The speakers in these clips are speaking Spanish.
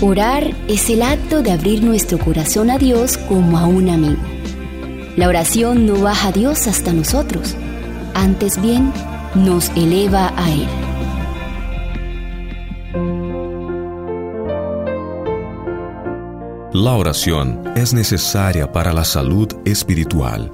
Orar es el acto de abrir nuestro corazón a Dios como a un amigo. La oración no baja a Dios hasta nosotros, antes bien nos eleva a Él. La oración es necesaria para la salud espiritual.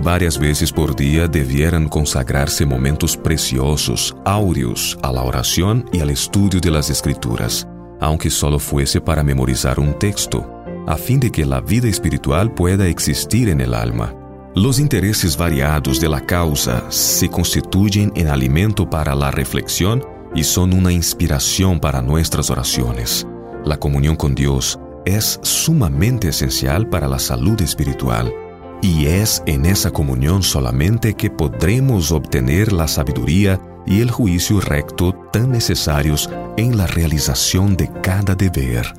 Varias veces por día debieran consagrarse momentos preciosos, áureos, a la oración y al estudio de las escrituras aunque solo fuese para memorizar un texto, a fin de que la vida espiritual pueda existir en el alma. Los intereses variados de la causa se constituyen en alimento para la reflexión y son una inspiración para nuestras oraciones. La comunión con Dios es sumamente esencial para la salud espiritual y es en esa comunión solamente que podremos obtener la sabiduría y el juicio recto tan necesarios en la realización de cada deber.